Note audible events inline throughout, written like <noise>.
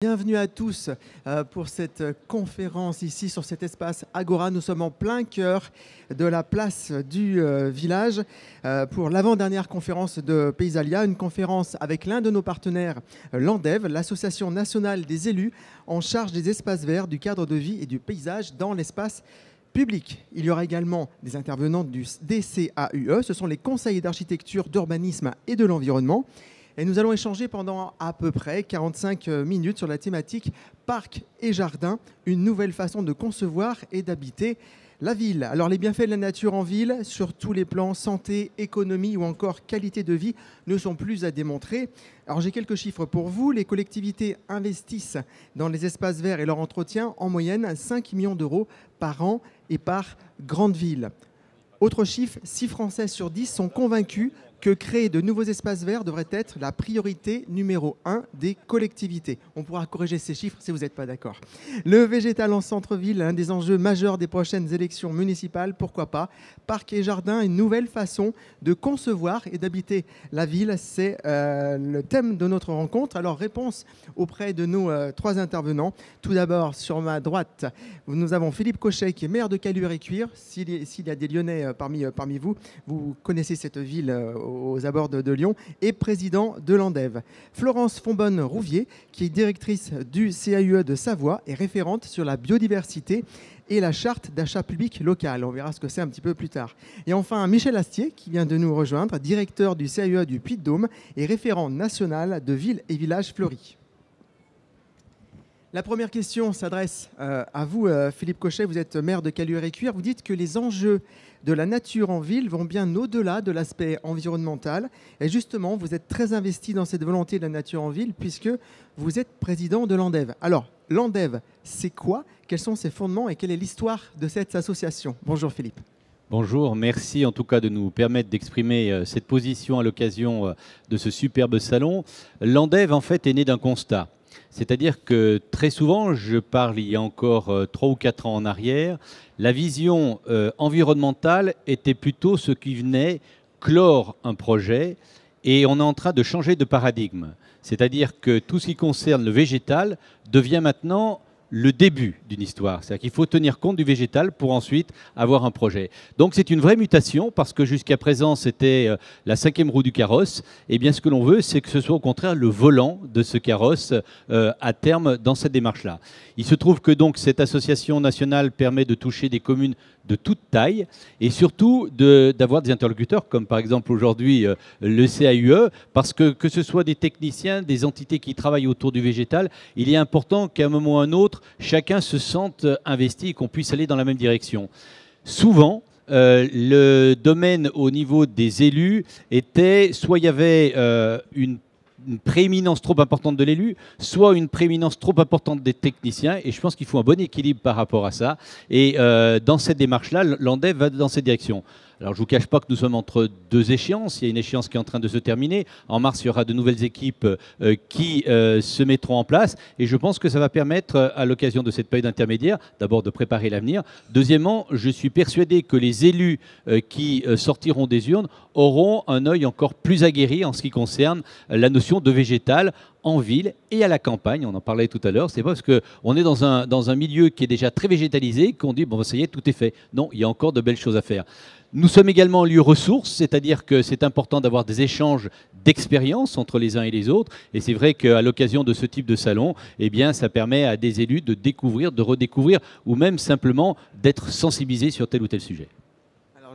Bienvenue à tous euh, pour cette conférence ici sur cet espace Agora. Nous sommes en plein cœur de la place du euh, village euh, pour l'avant-dernière conférence de Paysalia, une conférence avec l'un de nos partenaires, l'ANDEV, l'Association nationale des élus en charge des espaces verts, du cadre de vie et du paysage dans l'espace public. Il y aura également des intervenants du DCAUE, ce sont les conseillers d'architecture, d'urbanisme et de l'environnement. Et nous allons échanger pendant à peu près 45 euh, minutes sur la thématique parc et jardin, une nouvelle façon de concevoir et d'habiter la ville. Alors les bienfaits de la nature en ville, sur tous les plans santé, économie ou encore qualité de vie, ne sont plus à démontrer. Alors j'ai quelques chiffres pour vous. Les collectivités investissent dans les espaces verts et leur entretien en moyenne 5 millions d'euros par an et par grande ville. Autre chiffre, 6 Français sur 10 sont convaincus que créer de nouveaux espaces verts devrait être la priorité numéro un des collectivités. On pourra corriger ces chiffres si vous n'êtes pas d'accord. Le végétal en centre-ville, un des enjeux majeurs des prochaines élections municipales, pourquoi pas? Parc et jardin, une nouvelle façon de concevoir et d'habiter la ville, c'est euh, le thème de notre rencontre. Alors réponse auprès de nos euh, trois intervenants. Tout d'abord, sur ma droite, nous avons Philippe Cochet qui est maire de Caluire-et-Cuire. S'il y a des Lyonnais euh, parmi, parmi vous, vous connaissez cette ville aux abords de, Lyon, et président de l'ANDEV. Florence Fonbonne-Rouvier, qui est directrice du CAUE de Savoie et référente sur la biodiversité et la charte d'achat public local. On verra ce que c'est un petit peu plus tard. Et enfin, Michel Astier, qui vient de nous rejoindre, directeur du CAUE du Puy-de-Dôme et référent national de villes et villages fleuris. La première question s'adresse euh, à vous, euh, Philippe Cochet. Vous êtes maire de Caluire-et-Cuire. Vous dites que les enjeux de la nature en ville vont bien au-delà de l'aspect environnemental. Et justement, vous êtes très investi dans cette volonté de la nature en ville puisque vous êtes président de l'ANDEV. Alors, l'ANDEV, c'est quoi? Quels sont ses fondements et quelle est l'histoire de cette association? Bonjour Philippe. Bonjour, merci en tout cas de nous permettre d'exprimer euh, cette position à l'occasion de ce superbe salon. L'ANDEV, en fait, est né d'un constat. C'est-à-dire que très souvent, je parle il y a encore euh, trois ou quatre ans en arrière, la vision euh, environnementale était plutôt ce qui venait clore un projet et on est en train de changer de paradigme. C'est-à-dire que tout ce qui concerne le végétal devient maintenant le début d'une histoire. C'est-à-dire qu'il faut tenir compte du végétal pour ensuite avoir un projet. Donc c'est une vraie mutation parce que jusqu'à présent c'était euh, la cinquième roue du carrosse. Et eh bien ce que l'on veut, c'est que ce soit au contraire le volant de ce carrosse euh, à terme dans cette démarche-là. Il se trouve que donc cette association nationale permet de toucher des communes de toute taille et surtout d'avoir des interlocuteurs comme par exemple aujourd'hui euh, le CAUE parce que que ce soit des techniciens, des entités qui travaillent autour du végétal, il est important qu'à un moment ou à un autre, chacun se sente investi et qu'on puisse aller dans la même direction. Souvent, euh, le domaine au niveau des élus était soit il y avait euh, une prééminence trop importante de l'élu, soit une prééminence trop importante des techniciens. Et je pense qu'il faut un bon équilibre par rapport à ça. Et euh, dans cette démarche-là, l'ANDEV va dans cette direction. Alors je ne vous cache pas que nous sommes entre deux échéances. Il y a une échéance qui est en train de se terminer. En mars, il y aura de nouvelles équipes euh, qui euh, se mettront en place. Et je pense que ça va permettre, à l'occasion de cette période intermédiaire, d'abord de préparer l'avenir. Deuxièmement, je suis persuadé que les élus qui sortiront des urnes auront un œil encore plus aguerri en ce qui concerne la notion de végétal en ville et à la campagne. On en parlait tout à l'heure. C'est pas parce qu'on est dans un, dans un milieu qui est déjà très végétalisé qu'on dit, bon, ça y est, tout est fait. Non, il y a encore de belles choses à faire. Nous sommes également en lieu ressource, c'est-à-dire que c'est important d'avoir des échanges d'expérience entre les uns et les autres. Et c'est vrai qu'à l'occasion de ce type de salon, eh bien, ça permet à des élus de découvrir, de redécouvrir, ou même simplement d'être sensibilisés sur tel ou tel sujet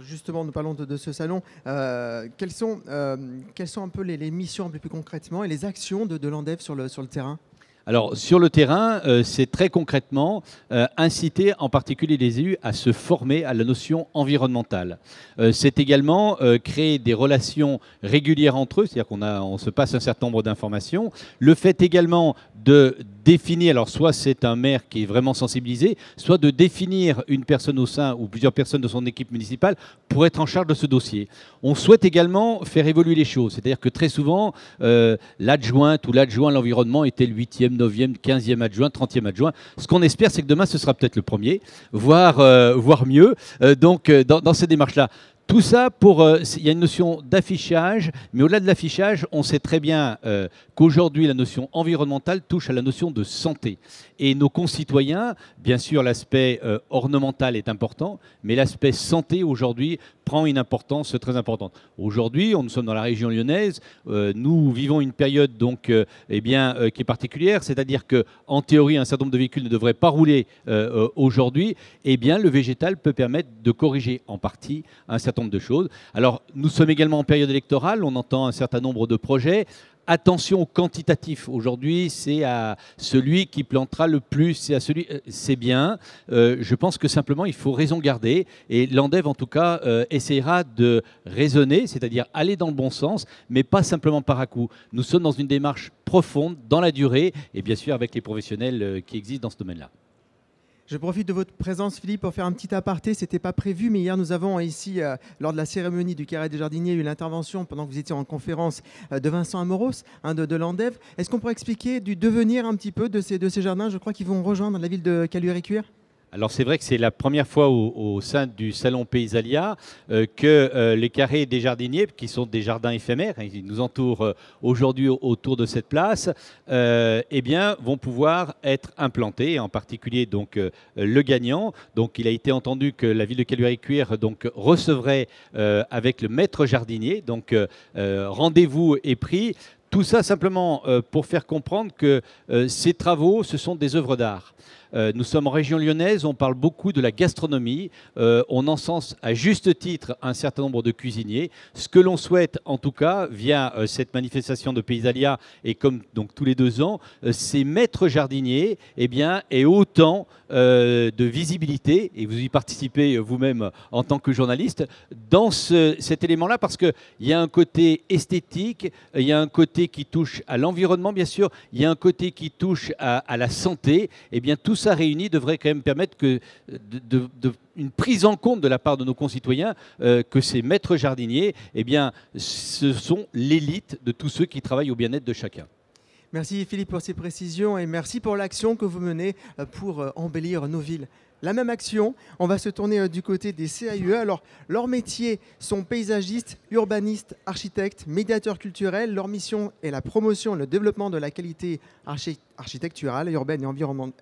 justement, nous parlons de, ce salon. Euh, quelles, sont, euh, quelles sont un peu les, missions plus concrètement et les actions de, de sur le terrain? Alors sur le terrain, euh, c'est très concrètement inciter en particulier les élus à se former à la notion environnementale. c'est également créer des relations régulières entre eux, c'est-à-dire qu'on on se passe un certain nombre d'informations. Le fait également de définir, alors soit c'est un maire qui est vraiment sensibilisé, soit de définir une personne au sein ou plusieurs personnes de son équipe municipale pour être en charge de ce dossier. On souhaite également faire évoluer les choses, c'est-à-dire que très souvent, euh, l'adjointe ou l'adjoint à l'environnement était le 8e, 9e, 15e adjoint, 30e adjoint. Ce qu'on espère, c'est que demain, ce sera peut-être le premier, voire, euh, voire mieux. Euh, donc, dans, dans, ces démarches-là, Tout ça pour. Euh, il y a une notion d'affichage, mais au-delà de l'affichage, on sait très bien euh, qu'aujourd'hui, la notion environnementale touche à la notion de santé. Et nos concitoyens, bien sûr, l'aspect euh, ornemental est important, mais l'aspect santé aujourd'hui une importance très importante. Aujourd'hui, nous sommes dans la région lyonnaise, nous vivons une période donc, eh bien, qui est particulière, c'est-à-dire que, en théorie, un certain nombre de véhicules ne devraient pas rouler aujourd'hui. Eh bien, le végétal peut permettre de corriger en partie un certain nombre de choses. Alors, nous sommes également en période électorale, on entend un certain nombre de projets. Attention au quantitatif. Aujourd'hui, c'est à celui qui plantera le plus, c'est à celui. Euh, c'est bien. Euh, je pense que simplement, il faut raison garder. Et l'ANDEV, en tout cas, euh, essayera de raisonner, c'est-à-dire aller dans le bon sens, mais pas simplement par à coup. Nous sommes dans une démarche profonde, dans la durée, et bien sûr avec les professionnels qui existent dans ce domaine-là. Je profite de votre présence, Philippe, pour faire un petit aparté. Ce n'était pas prévu, mais hier, nous avons ici, euh, lors de la cérémonie du Carré des Jardiniers, eu l'intervention, pendant que vous étiez en conférence, euh, de Vincent Amoros, de, de. Est-ce qu'on pourrait expliquer du devenir un petit peu de ces, de ces jardins? Je crois qu'ils vont rejoindre la ville de Caluire-et-Cuire alors c'est vrai que c'est la première fois au, sein du salon Paysalia euh, que euh, les carrés des jardiniers, qui sont des jardins éphémères, hein, ils nous entourent euh, aujourd'hui autour de cette place, eh bien, vont pouvoir être implantés, en particulier donc le gagnant. Donc il a été entendu que la ville de Caluire-et-Cuire recevrait avec le maître jardinier. Donc rendez-vous est pris. Tout ça simplement pour faire comprendre que ces travaux, ce sont des œuvres d'art. Euh, nous sommes en région lyonnaise, on parle beaucoup de la gastronomie, euh, on encense à juste titre un certain nombre de cuisiniers. Ce que l'on souhaite, en tout cas, via euh, cette manifestation de Paysalia, et comme donc tous les deux ans, ces maîtres jardiniers, eh bien, et autant de visibilité, et vous y participez vous-même en tant que journaliste, dans cet élément-là, parce qu'il y a un côté esthétique, il y a un côté qui touche à l'environnement, bien sûr, il y a un côté qui touche à, à la santé, et eh bien tout ça réuni devrait quand même permettre que une prise en compte de la part de nos concitoyens euh, que ces maîtres jardiniers, eh bien, ce sont l'élite de tous ceux qui travaillent au bien-être de chacun. Merci Philippe pour ces précisions et merci pour l'action que vous menez euh, pour euh, embellir nos villes la même action. On va se tourner euh, du côté des CAUE. Alors, leurs métiers sont paysagistes, urbanistes, architectes, médiateurs culturels. Leur mission est la promotion et le développement de la qualité architecturale, urbaine et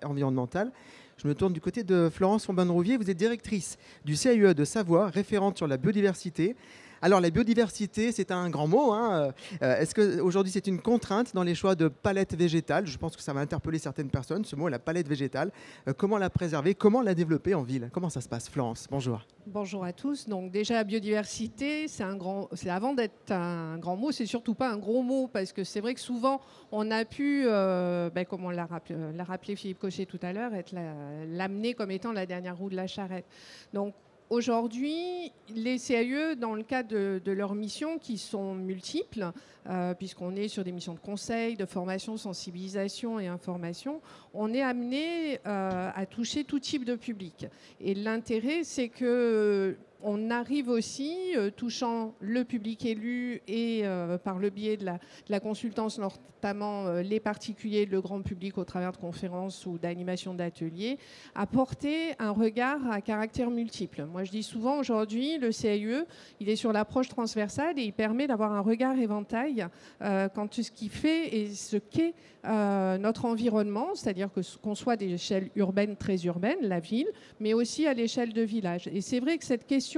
environnementale. Je me tourne du côté de Florence Fombin-Rouvier. Vous êtes directrice du CAUE de Savoie, référente sur la biodiversité. Alors la biodiversité, c'est un grand mot. Hein. Euh, est-ce qu'aujourd'hui c'est une contrainte dans les choix de palette végétale Je pense que ça va interpeller certaines personnes, ce mot, la palette végétale. Euh, comment la préserver? Comment la développer en ville? Comment ça se passe Florence, bonjour. Bonjour à tous. Donc déjà la biodiversité, c'est un grand, c'est avant d'être un grand mot, c'est surtout pas un gros mot parce que c'est vrai que souvent on a pu, euh, ben, comme on l'a rappelé, Philippe Cochet tout à l'heure, être l'amener comme étant la dernière roue de la charrette. Donc Aujourd'hui, les CAE, dans le cadre de, leurs missions qui sont multiples, euh, puisqu'on est sur des missions de conseil, de formation, sensibilisation et information, on est amené euh, à toucher tout type de public. Et l'intérêt, c'est que on arrive aussi, euh, touchant le public élu et euh, par le biais de la, consultance, notamment euh, les particuliers, le grand public au travers de conférences ou d'animations d'ateliers, à porter un regard à caractère multiple. Moi, je dis souvent aujourd'hui, le CAUE, il est sur l'approche transversale et il permet d'avoir un regard éventail quant à ce qui fait et ce qu'est notre environnement, c'est-à-dire que qu'on soit des échelles urbaines, très urbaines, la ville, mais aussi à l'échelle de village. Et c'est vrai que cette question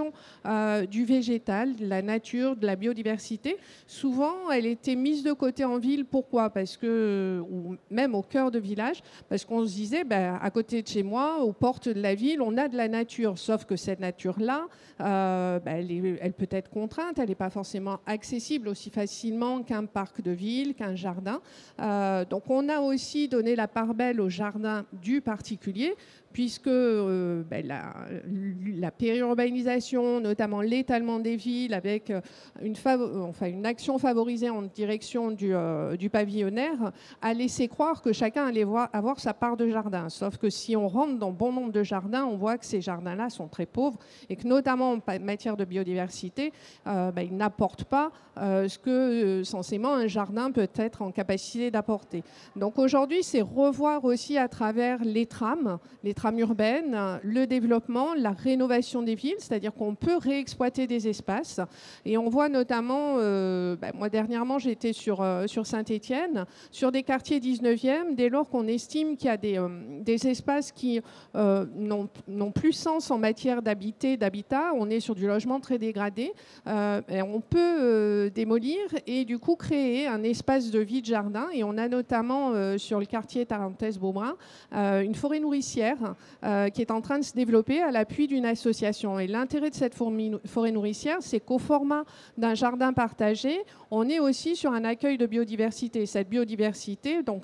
euh, du végétal, de la nature, de la biodiversité, souvent elle était mise de côté en ville. Pourquoi? Parce que, ou même au cœur de village, parce qu'on se disait, ben, à côté de chez moi, aux portes de la ville, on a de la nature. Sauf que cette nature-là, euh, ben, elle, peut être contrainte, elle n'est pas forcément accessible aussi facilement qu'un parc de ville, qu'un jardin. Euh, donc on a aussi donné la part belle au jardin du particulier puisque euh, ben, la, périurbanisation, notamment l'étalement des villes, avec euh, une, enfin, une, action favorisée en direction du, euh, pavillonnaire, a laissé croire que chacun allait voir, avoir sa part de jardin. Sauf que si on rentre dans bon nombre de jardins, on voit que ces jardins-là sont très pauvres et que notamment en matière de biodiversité, ben, ils n'apportent pas ce que censément un jardin peut être en capacité d'apporter. Donc aujourd'hui, c'est revoir aussi à travers les trames, les trames urbaine, le développement, la rénovation des villes, c'est-à-dire qu'on peut réexploiter des espaces. Et on voit notamment, euh, bah, moi dernièrement j'étais sur, euh, sur Saint-Étienne, sur des quartiers 19e, dès lors qu'on estime qu'il y a des, euh, des espaces qui n'ont plus sens en matière d'habiter, d'habitat, on est sur du logement très dégradé, et on peut démolir et du coup créer un espace de vie de jardin. Et on a notamment sur le quartier Tarentaise-Beaubrun une forêt nourricière qui est en train de se développer à l'appui d'une association. Et l'intérêt de cette forêt nourricière, c'est qu'au format d'un jardin partagé, on est aussi sur un accueil de biodiversité. Cette biodiversité donc,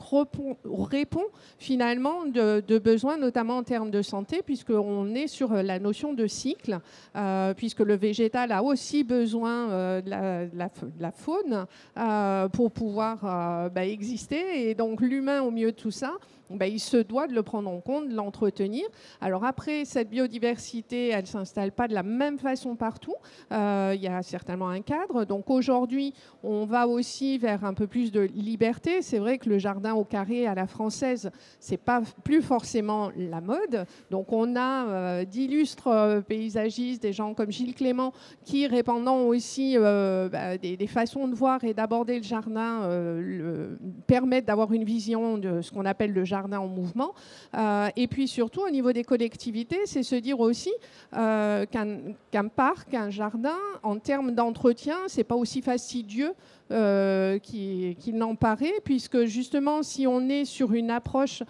répond, finalement de, besoins, notamment en termes de santé, puisqu'on est sur la notion de cycle, euh, puisque le végétal a aussi besoin euh, de, la, faune euh, pour pouvoir bah, exister. Et donc l'humain, au milieu de tout ça, bah, il se doit de le prendre en compte, de l'entretenir. Alors après, cette biodiversité, elle ne s'installe pas de la même façon partout. Euh, il y a certainement un cadre. Donc aujourd'hui, on va aussi vers un peu plus de liberté. C'est vrai que le jardin au carré à la française, c'est pas plus forcément la mode. Donc on a euh, d'illustres euh, paysagistes, des gens comme Gilles Clément, qui répandant aussi bah, des, façons de voir et d'aborder le jardin permettent d'avoir une vision de ce qu'on appelle le jardin en mouvement. Euh, et puis surtout, au niveau des collectivités, c'est se dire aussi euh, qu'un parc, un jardin, en termes d'entretien, c'est pas aussi fastidieux euh, qu'il n'en paraît, puisque justement, si on est sur une approche,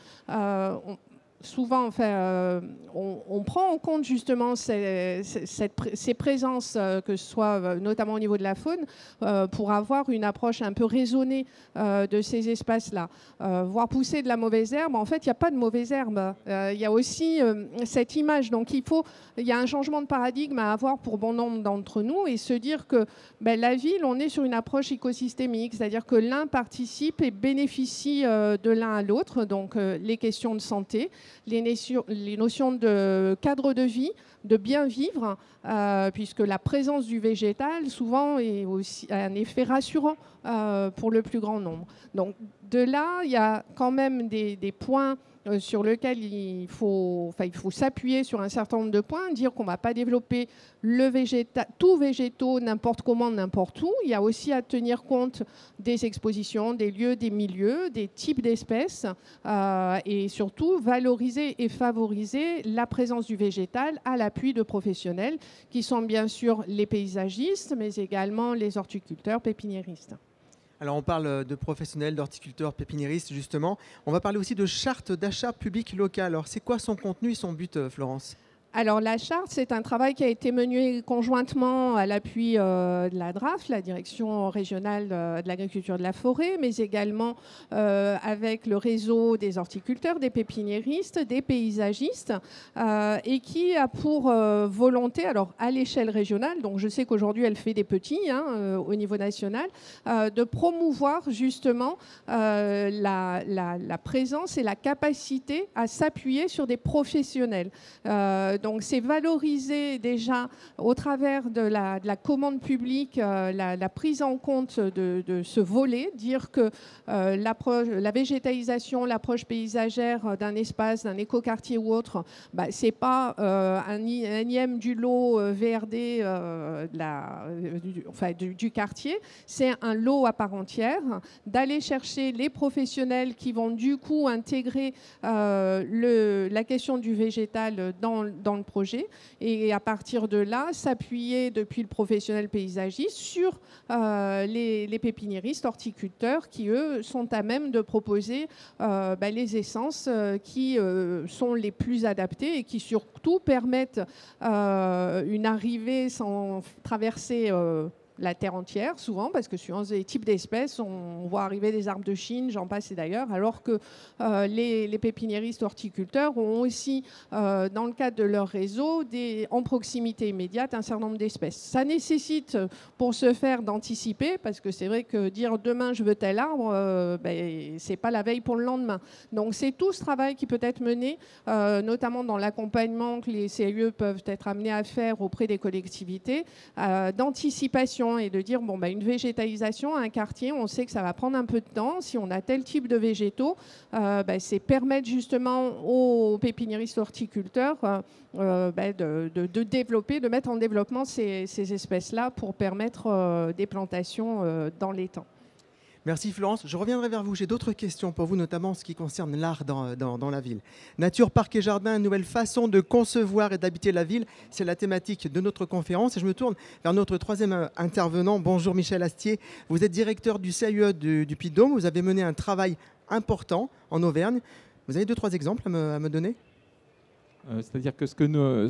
souvent, enfin, euh, on, prend en compte justement ces, présences, euh, que ce soit euh, notamment au niveau de la faune, pour avoir une approche un peu raisonnée de ces espaces-là. voir pousser de la mauvaise herbe, en fait, il n'y a pas de mauvaise herbe. Il y a aussi cette image. Donc, il faut, il y a un changement de paradigme à avoir pour bon nombre d'entre nous et se dire que ben, la ville, on est sur une approche écosystémique, c'est-à-dire que l'un participe et bénéficie de l'un à l'autre. Donc, les questions de santé les, notions de cadre de vie, de bien vivre, euh, puisque la présence du végétal souvent est aussi un effet rassurant euh, pour le plus grand nombre. Donc de là, il y a quand même des points euh, sur lequel il faut, il faut s'appuyer sur un certain nombre de points, dire qu'on ne va pas développer le tout végétaux n'importe comment, n'importe où. Il y a aussi à tenir compte des expositions, des lieux, des milieux, des types d'espèces euh, et surtout valoriser et favoriser la présence du végétal à l'appui de professionnels qui sont bien sûr les paysagistes, mais également les horticulteurs, pépiniéristes. Alors on parle de professionnels, d'horticulteurs, pépiniéristes justement. On va parler aussi de charte d'achat public local. Alors c'est quoi son contenu et son but, euh, Florence? Alors la charte, c'est un travail qui a été mené conjointement à l'appui euh, de la DRAF, la Direction régionale de l'agriculture de la forêt, mais également euh, avec le réseau des horticulteurs, des pépiniéristes, des paysagistes, euh, et qui a pour volonté, alors à l'échelle régionale, donc je sais qu'aujourd'hui elle fait des petits hein, au niveau national, de promouvoir justement la, présence et la capacité à s'appuyer sur des professionnels donc c'est valoriser déjà au travers de la, commande publique euh, la, prise en compte de, ce volet, dire que euh, la végétalisation, l'approche paysagère d'un espace, d'un écoquartier ou autre, bah, ce n'est pas euh, un, énième du lot VRD du, quartier, c'est un lot à part entière, d'aller chercher les professionnels qui vont du coup intégrer la question du végétal dans, dans le projet. Et à partir de là, s'appuyer depuis le professionnel paysagiste sur euh, les, pépiniéristes, horticulteurs qui, eux, sont à même de proposer euh, bah, les essences euh, qui sont les plus adaptées et qui surtout permettent une arrivée sans traverser la terre entière, souvent, parce que suivant les types d'espèces, on, voit arriver des arbres de Chine, j'en passe et d'ailleurs, alors que euh, les, pépiniéristes horticulteurs ont aussi, euh, dans le cadre de leur réseau, des, en proximité immédiate, un certain nombre d'espèces. Ça nécessite, pour ce faire, d'anticiper, parce que c'est vrai que dire demain je veux tel arbre, euh, ben, c'est pas la veille pour le lendemain. Donc c'est tout ce travail qui peut être mené, notamment dans l'accompagnement que les CIE peuvent être amenés à faire auprès des collectivités, d'anticipation et de dire bon, bah, une végétalisation, un quartier, on sait que ça va prendre un peu de temps. Si on a tel type de végétaux, bah, c'est permettre justement aux pépiniéristes horticulteurs bah, de, développer, de mettre en développement ces, ces espèces-là pour permettre des plantations dans les temps. Merci Florence. Je reviendrai vers vous. J'ai d'autres questions pour vous, notamment en ce qui concerne l'art dans, dans, la ville. Nature, parc et jardin, nouvelle façon de concevoir et d'habiter la ville. C'est la thématique de notre conférence. Et je me tourne vers notre troisième euh, intervenant. Bonjour Michel Astier. Vous êtes directeur du CIE du, du Puy-de-Dôme. Vous avez mené un travail important en Auvergne. Vous avez deux, trois exemples à me, donner? Euh, C'est-à-dire que ce que nous, euh,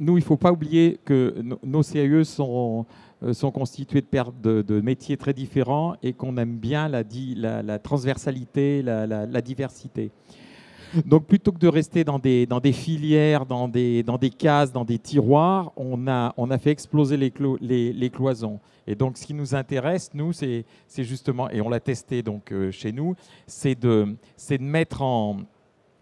nous il ne faut pas oublier que nos CIE sont euh, sont constitués de, de, métiers très différents et qu'on aime bien la, la, transversalité, la, diversité. Donc plutôt que de rester dans des, filières, dans des, cases, dans des tiroirs, on a, fait exploser les, cloisons. Et donc ce qui nous intéresse, nous, c'est justement, et on l'a testé donc euh, chez nous, c'est de, de mettre en,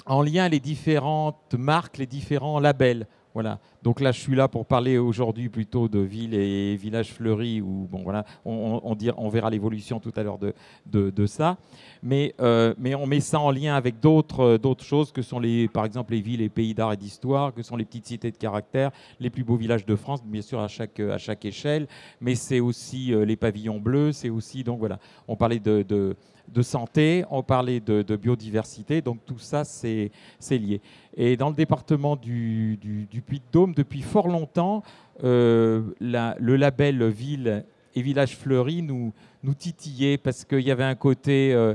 en lien les différentes marques, les différents labels. Voilà. Donc là, je suis là pour parler aujourd'hui plutôt de villes et villages fleuris, où bon, voilà, on, on, verra l'évolution tout à l'heure de, ça. Mais, euh, mais on met ça en lien avec d'autres d'autres choses que sont, les, par exemple, les villes et pays d'art et d'histoire, que sont les petites cités de caractère, les plus beaux villages de France, bien sûr à chaque, à chaque échelle. Mais c'est aussi euh, les pavillons bleus, c'est aussi, donc voilà, on parlait de, de de santé, on parlait de, biodiversité, donc tout ça c'est lié. Et dans le département du, Puy-de-Dôme, depuis fort longtemps, euh, le label Ville et Village Fleuri nous, titillait parce qu'il y avait un côté euh,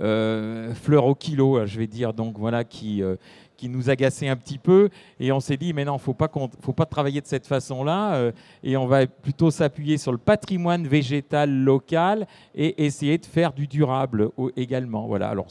euh, fleur au kilo, je vais dire, donc voilà, qui, qui nous agaçait un petit peu. Et on s'est dit, mais non, il ne faut pas travailler de cette façon-là. Euh, et on va plutôt s'appuyer sur le patrimoine végétal local et essayer de faire du durable également. Voilà. Alors,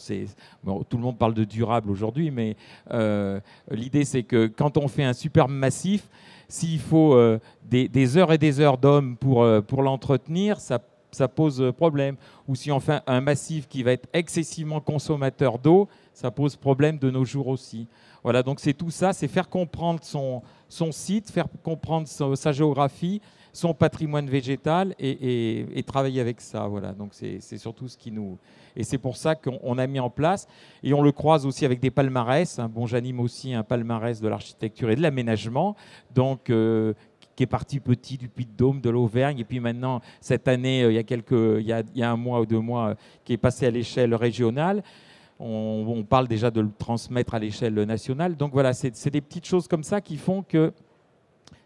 tout le monde parle de durable aujourd'hui, mais euh, l'idée, c'est que quand on fait un superbe massif, s'il faut euh, des, heures et des heures d'hommes pour, pour l'entretenir, ça ça pose problème. Ou si on fait un massif qui va être excessivement consommateur d'eau, ça pose problème de nos jours aussi. Voilà, donc c'est tout ça, c'est faire comprendre son, son site, faire comprendre sa géographie, son patrimoine végétal et, travailler avec ça. Voilà, donc c'est surtout ce qui nous. Et c'est pour ça qu'on a mis en place, et on le croise aussi avec des palmarès. Hein. Bon, j'anime aussi un palmarès de l'architecture et de l'aménagement, donc euh, qui est parti petit du Puy-de-Dôme, de l'Auvergne, et puis maintenant, cette année, euh, il y a, quelques, il y a, un mois ou deux mois, euh, qui est passé à l'échelle régionale. On, parle déjà de le transmettre à l'échelle nationale. Donc voilà, c'est des petites choses comme ça qui font que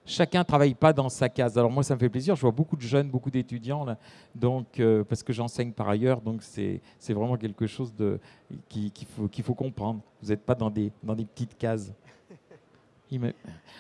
chacun ne travaille pas dans sa case. Alors moi, ça me fait plaisir. Je vois beaucoup de jeunes, beaucoup d'étudiants, euh, parce que j'enseigne par ailleurs. Donc c'est vraiment quelque chose qu'il faut, faut comprendre. Vous n'êtes pas dans des, dans des petites cases.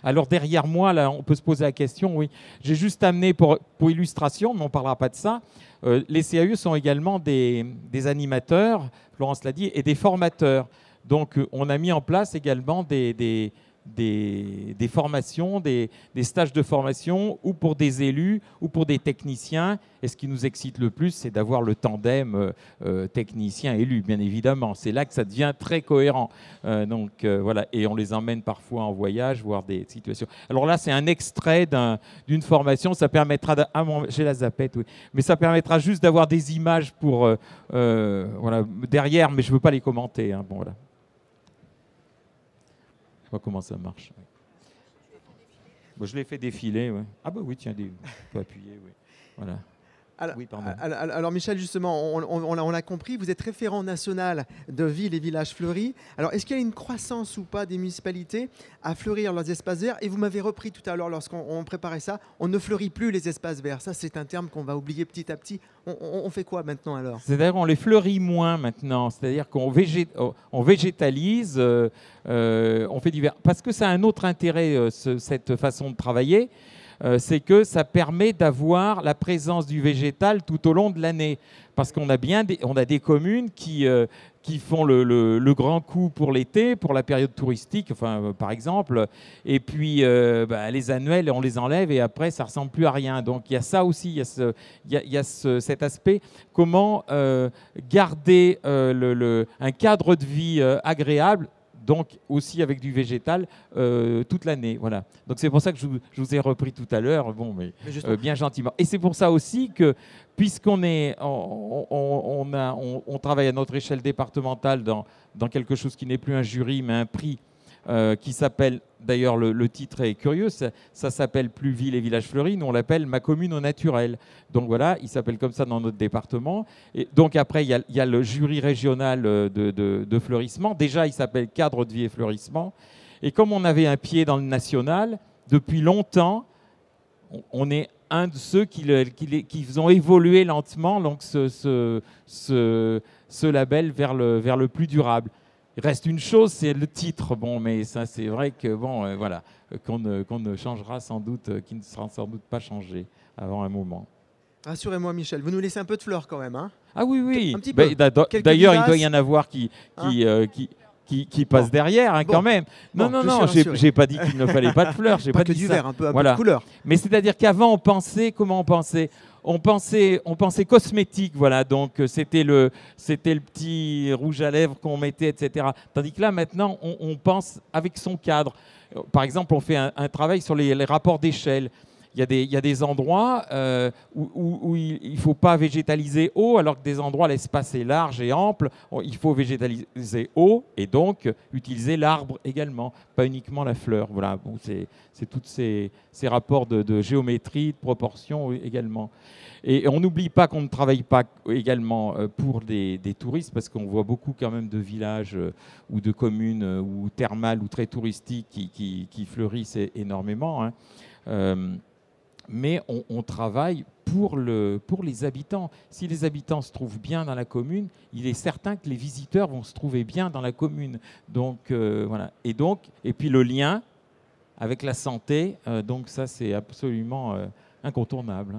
Alors derrière moi, là, on peut se poser la question, oui. J'ai juste amené pour, illustration, mais on ne parlera pas de ça. Euh, les CAU sont également des, animateurs, Florence l'a dit, et des formateurs. Donc euh, on a mis en place également des des, formations, des, stages de formation, ou pour des élus, ou pour des techniciens. Et ce qui nous excite le plus, c'est d'avoir le tandem euh, euh, technicien-élu, bien évidemment. C'est là que ça devient très cohérent. Euh, donc voilà, et on les emmène parfois en voyage, voir des situations. Alors là, c'est un extrait d'une formation. Ça permettra, ah, j'ai la zapette, oui, mais ça permettra juste d'avoir des images pour voilà derrière, mais je ne veux pas les commenter. Hein. bon voilà. Comment ça marche. je l'ai fait défiler. Ah bah oui, tiens, des... <laughs> peut appuyer. Oui. Voilà. Alors, Michel, justement, on, l'a compris, vous êtes référent national de villes et villages fleuris. Alors est-ce qu'il y a une croissance ou pas des municipalités à fleurir leurs espaces verts? Et vous m'avez repris tout à l'heure lorsqu'on préparait ça, on ne fleurit plus les espaces verts. Ça, c'est un terme qu'on va oublier petit à petit. On, fait quoi maintenant alors? C'est-à-dire qu'on les fleurit moins maintenant. C'est-à-dire qu'on végétalise, euh, euh, on fait divers. Parce que ça a un autre intérêt, euh, cette façon de travailler euh, c'est que ça permet d'avoir la présence du végétal tout au long de l'année. Parce qu'on a bien des, on a des communes qui, euh, qui font le, grand coup pour l'été, pour la période touristique, enfin, euh, par exemple, et puis bah, les annuels, on les enlève et après, ça ressemble plus à rien. Donc il y a ça aussi, il y a, ce, y a, cet aspect, comment garder le, un cadre de vie agréable donc aussi avec du végétal euh, toute l'année. Voilà. Donc c'est pour ça que je, vous ai repris tout à l'heure, bon, mais, euh, bien gentiment. Et c'est pour ça aussi que puisqu'on est, on, a, on, travaille à notre échelle départementale dans, dans quelque chose qui n'est plus un jury mais un prix euh, qui s'appelle, d'ailleurs le, titre est curieux, ça, s'appelle plus Ville et Village Fleuri, nous on l'appelle Ma commune au naturel. Donc voilà, il s'appelle comme ça dans notre département. Et donc après, il y, a, le jury régional euh, de, fleurissement. Déjà, il s'appelle Cadre de vie et fleurissement. Et comme on avait un pied dans le national, depuis longtemps, on est un de ceux qui, qui, qui ont évolué lentement donc ce, label le, vers le plus durable. Il reste une chose, c'est le titre. Bon, mais ça, c'est vrai que bon, euh, voilà, qu'on ne, ne, changera sans doute, euh, qui ne sera sans doute pas changé avant un moment. Rassurez-moi, Michel, vous nous laissez un peu de fleurs quand même, hein Ah oui, oui. Bah, d'ailleurs, il doit y en avoir qui, qui, hein euh, qui qui, qui passe derrière hein, quand même. Non, non, non, j'ai pas dit qu'il ne fallait pas de fleurs. J'ai pas, que du vert, un peu, un peu de couleur. Mais c'est-à-dire qu'avant, on pensait, comment on pensait? On pensait, on pensait cosmétique, voilà. Donc euh, c'était le, c'était le petit rouge à lèvres qu'on mettait, etc. Tandis que là, maintenant, on, pense avec son cadre. Par exemple, on fait un, travail sur les rapports d'échelle il y, a des, endroits euh, où, il ne faut pas végétaliser haut, alors que des endroits, l'espace est large et ample. Il faut végétaliser haut et donc utiliser l'arbre également, pas uniquement la fleur. Voilà, c'est tous ces, rapports de, géométrie, de proportion également. Et on n'oublie pas qu'on ne travaille pas également euh, pour des, touristes, parce qu'on voit beaucoup quand même de villages euh, ou de communes ou thermales ou très touristiques qui, fleurissent énormément. Hein mais on, travaille pour, le, pour les habitants. Si les habitants se trouvent bien dans la commune, il est certain que les visiteurs vont se trouver bien dans la commune. Donc euh, voilà. Et donc, et puis le lien avec la santé, euh, donc ça c'est absolument euh, incontournable.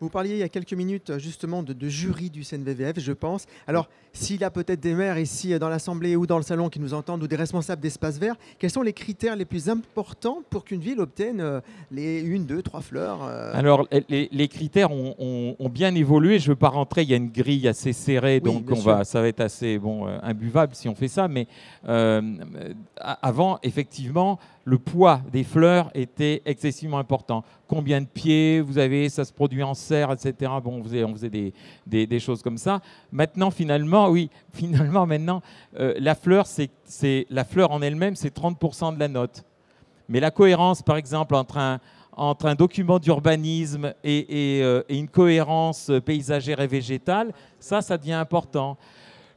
Vous parliez il y a quelques minutes justement de, jury du CNVVF, je pense. Alors, s'il y a peut-être des maires ici dans l'Assemblée ou dans le salon qui nous entendent ou des responsables d'espaces verts, quels sont les critères les plus importants pour qu'une ville obtienne euh, les une, deux, trois fleurs euh Alors, les, critères ont, bien évolué. Je ne veux pas rentrer, il y a une grille assez serrée, donc on va, ça va être assez bon, euh, imbuvable si on fait ça. Mais avant, effectivement, le poids des fleurs était excessivement important. Combien de pieds vous avez, ça se produit en serre, etc. Bon, on faisait, des, choses comme ça. Maintenant, finalement, oui, <laughs> finalement, maintenant, euh, la fleur, c'est la fleur en elle-même, c'est 30% de la note. Mais la cohérence, par exemple, entre un, document d'urbanisme et, et, euh, et, une cohérence paysagère et végétale, ça, ça devient important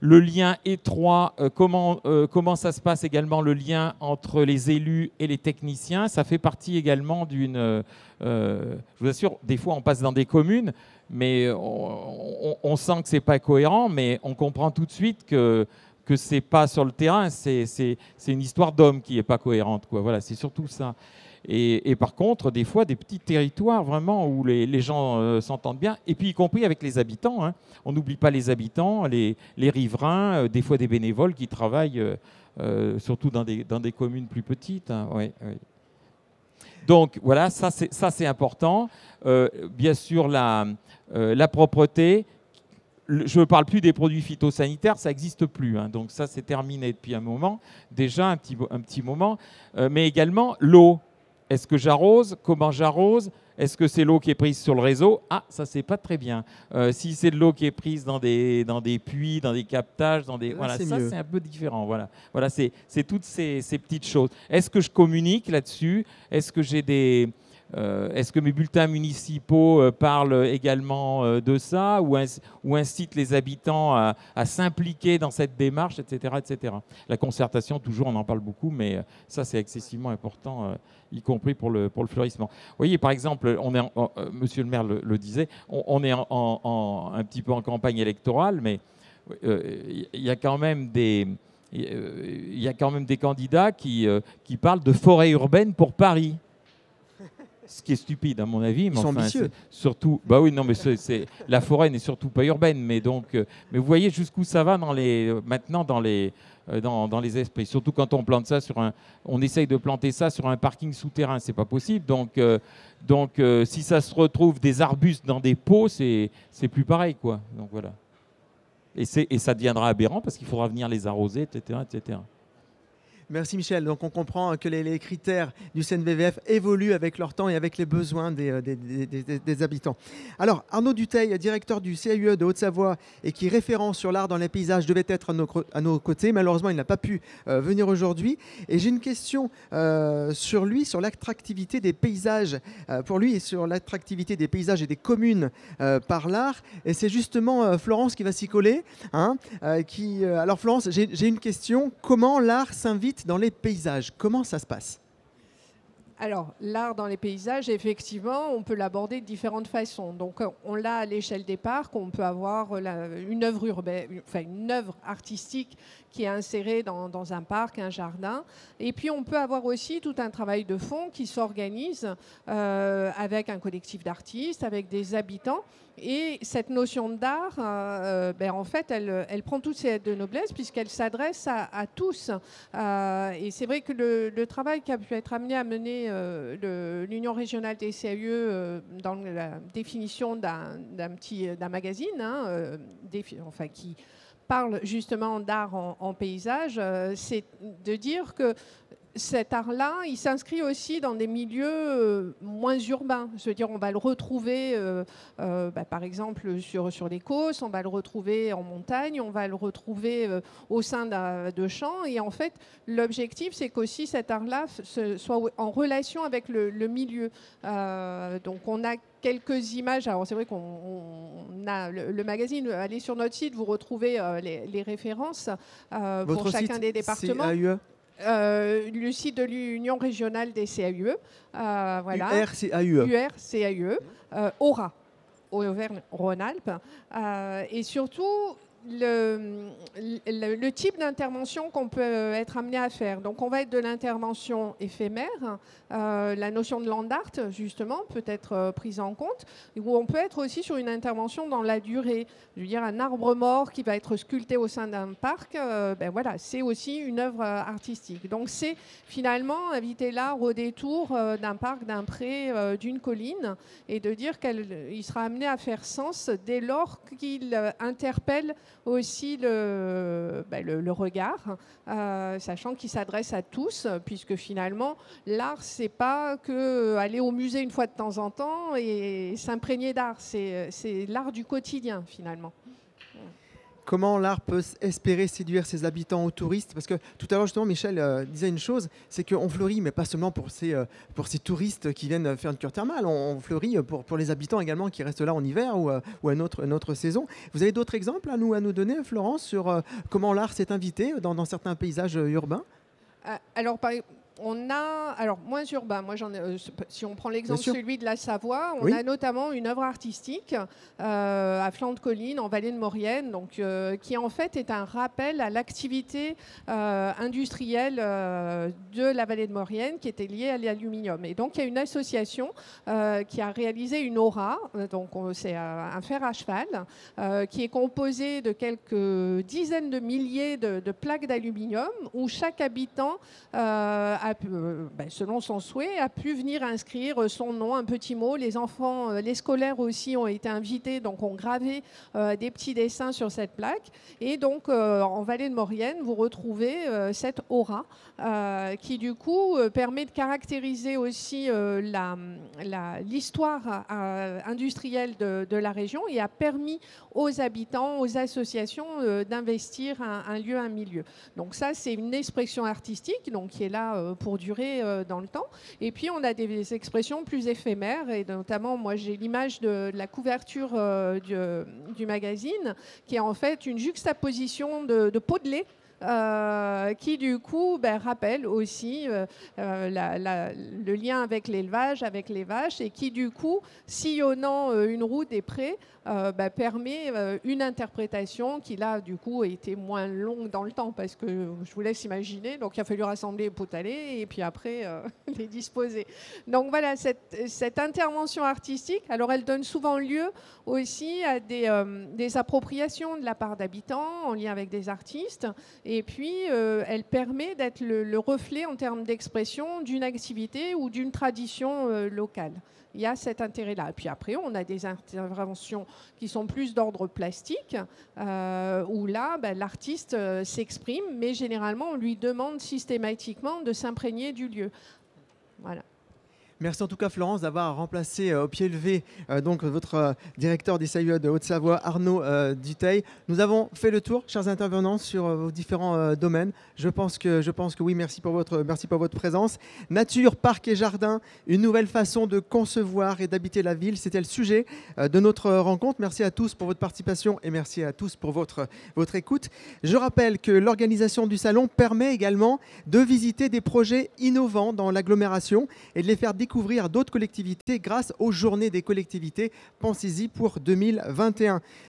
le lien étroit, euh, comment, euh, comment ça se passe également, le lien entre les élus et les techniciens, ça fait partie également d'une... Euh, je vous assure, des fois on passe dans des communes, mais on, sent que c'est pas cohérent, mais on comprend tout de suite que que c'est pas sur le terrain, c'est une histoire d'homme qui est pas cohérente. Quoi. Voilà, c'est surtout ça. Et, par contre, des fois, des petits territoires vraiment où les, gens euh, s'entendent bien, et puis y compris avec les habitants. Hein. On n'oublie pas les habitants, les, riverains, euh, des fois des bénévoles qui travaillent, euh, surtout dans des, dans des, communes plus petites. Hein. Donc voilà, ça c'est important. bien sûr, la, la propreté, je ne parle plus des produits phytosanitaires, ça n'existe plus. Hein. donc ça, c'est terminé depuis un moment, déjà un petit, un petit moment. mais également l'eau. Est-ce que j'arrose? Comment j'arrose? Est-ce que c'est l'eau qui est prise sur le réseau? Ah, ça c'est pas très bien. Euh, si c'est de l'eau qui est prise dans des, dans des puits, dans des captages, dans des voilà, ça c'est un peu différent. Voilà, voilà, c'est toutes ces, ces petites choses. Est-ce que je communique là-dessus? Est-ce que j'ai des est-ce que mes bulletins municipaux euh, parlent également euh, de ça ou, incitent les habitants à, s'impliquer dans cette démarche, etc., etc. La concertation, toujours, on en parle beaucoup, mais ça, c'est excessivement important, y compris pour le, pour le fleurissement. Vous voyez, par exemple, Monsieur le maire le, disait, on, est un petit peu en campagne électorale, mais il y a quand même des... Y a quand même des candidats qui, qui parlent de forêt urbaine pour Paris ce qui est stupide à mon avis. Mais enfin, surtout, bah oui, non, mais c'est la forêt n'est surtout pas urbaine, mais donc, euh, mais vous voyez jusqu'où ça va dans les, maintenant dans les, euh, dans, dans, les esprits. Surtout quand on plante ça sur un, on essaye de planter ça sur un parking souterrain, c'est pas possible. Donc, euh, donc, si ça se retrouve des arbustes dans des pots, c'est, c'est plus pareil, quoi. Donc voilà. Et, et ça deviendra aberrant parce qu'il faudra venir les arroser, etc., etc. Merci Michel. Donc on comprend que les, critères du CNVVF évoluent avec leur temps et avec les besoins des, euh, habitants. Alors Arnaud Duteil, directeur du CAUE de Haute-Savoie et qui référent sur l'art dans les paysages, devait être à nos, côtés. Malheureusement, il n'a pas pu euh, venir aujourd'hui. Et j'ai une question euh, sur lui, sur l'attractivité des paysages, pour lui et sur l'attractivité des paysages et des communes par l'art. Et c'est justement Florence qui va s'y coller. Hein, alors Florence, j'ai une question. Comment l'art s'invite dans les paysages. Comment ça se passe? Alors, l'art dans les paysages, effectivement, on peut l'aborder de différentes façons. Donc, on l'a à l'échelle des parcs, on peut avoir une œuvre urbaine, enfin une œuvre artistique qui est insérée dans, un parc, un jardin. Et puis, on peut avoir aussi tout un travail de fond qui s'organise euh, avec un collectif d'artistes, avec des habitants. Et cette notion d'art, euh, ben, en fait, elle, prend toutes ses aides de noblesse puisqu'elle s'adresse à, tous. Euh, et c'est vrai que le, travail qui a pu être amené à mener l'Union régionale des CAE dans la définition d'un petit magazine, hein, enfin qui parle justement d'art en, paysage, euh, c'est de dire que cet art-là, il s'inscrit aussi dans des milieux euh, moins urbains. Je veux dire, on va le retrouver, euh, bah, par exemple, sur, sur les côtes, on va le retrouver en montagne, on va le retrouver au sein de champs. Et en fait, l'objectif, c'est qu'aussi cet art-là soit en relation avec le, le milieu. donc, on a quelques images. Alors c'est vrai qu'on a le, magazine. Allez sur notre site, vous retrouvez euh, les, références euh, pour chacun des départements. Euh, le site de l'Union régionale des CAUE. voilà. URCAUE. URCAUE. Aura, Auvergne-Rhône-Alpes. et surtout, le, type d'intervention qu'on peut être amené à faire. Donc, on va être de l'intervention éphémère. Euh, la notion de land art, justement, peut être euh, prise en compte. Ou on peut être aussi sur une intervention dans la durée. Je veux dire, un arbre mort qui va être sculpté au sein d'un parc, euh, ben voilà, c'est aussi une œuvre artistique. Donc, c'est finalement inviter l'art au détour d'un parc, d'un pré, d'une colline, et de dire qu'il sera amené à faire sens dès lors qu'il interpelle aussi le, le, regard, euh, sachant qu'il s'adresse à tous, puisque finalement, l'art, c'est pas que aller au musée une fois de temps en temps et s'imprégner d'art, c'est l'art du quotidien finalement comment l'art peut espérer séduire ses habitants aux touristes? Parce que tout à l'heure, justement, Michel euh, disait une chose, c'est qu'on fleurit, mais pas seulement pour ces, euh, pour ces touristes qui viennent faire une cure thermale, on, fleurit pour, pour les habitants également qui restent là en hiver ou, euh, ou à une autre, saison. Vous avez d'autres exemples à nous, à nous donner, Florence, sur comment l'art s'est invité dans, dans, certains paysages urbains? Alors, par, on a, alors moins urbain, moi j'en euh, si on prend l'exemple celui de la Savoie, on a notamment une œuvre artistique euh, à flanc de colline, en vallée de Maurienne, donc, euh, qui en fait est un rappel à l'activité industrielle de la vallée de Maurienne qui était liée à l'aluminium. Et donc il y a une association qui a réalisé une aura, donc c'est un fer à cheval, qui est composé de quelques dizaines de milliers de, de plaques d'aluminium où chaque habitant euh, ben, selon son souhait, a pu venir inscrire son nom, un petit mot. Les enfants, euh, les scolaires aussi ont été invités, donc ont gravé euh, des petits dessins sur cette plaque. Et donc, en vallée de Maurienne, vous retrouvez cette aura qui, du coup, permet de caractériser aussi l'histoire industrielle de, de, la région et a permis aux habitants, aux associations d'investir un, un, lieu, un milieu. Donc ça, c'est une expression artistique donc, qui est là pour durer euh, dans le temps. Et puis on a des expressions plus éphémères, et notamment moi j'ai l'image de, la couverture euh, du, magazine, qui est en fait une juxtaposition de, de de lait euh, qui du coup ben, rappelle aussi euh, euh, le lien avec l'élevage, avec les vaches, et qui du coup, sillonnant une route des prés, ben, permet une interprétation qui là du coup a été moins longue dans le temps, parce que je vous laisse imaginer, donc il a fallu rassembler les pots et puis après <laughs> les disposer. Donc voilà, cette, intervention artistique, alors elle donne souvent lieu aussi à des, des appropriations de la part d'habitants en lien avec des artistes. Et puis, euh, elle permet d'être le, le reflet en termes d'expression d'une activité ou d'une tradition euh, locale. Il y a cet intérêt-là. Et puis après, on a des interventions qui sont plus d'ordre plastique, euh, où là, ben, l'artiste s'exprime, mais généralement, on lui demande systématiquement de s'imprégner du lieu. Voilà. Merci en tout cas Florence d'avoir remplacé euh, au pied levé euh, donc votre euh, directeur des SAIE de Haute-Savoie, Arnaud Duteil. Nous avons fait le tour, chers intervenants, sur vos différents domaines. Je pense que je pense que oui. Merci pour votre merci pour votre présence. Nature, parc et jardin, une nouvelle façon de concevoir et d'habiter la ville. C'était le sujet de notre rencontre. Merci à tous pour votre participation et merci à tous pour votre votre écoute. Je rappelle que l'organisation du salon permet également de visiter des projets innovants dans l'agglomération et de les faire découvrir à d'autres collectivités grâce aux journées des collectivités. Pensez-y pour 2021.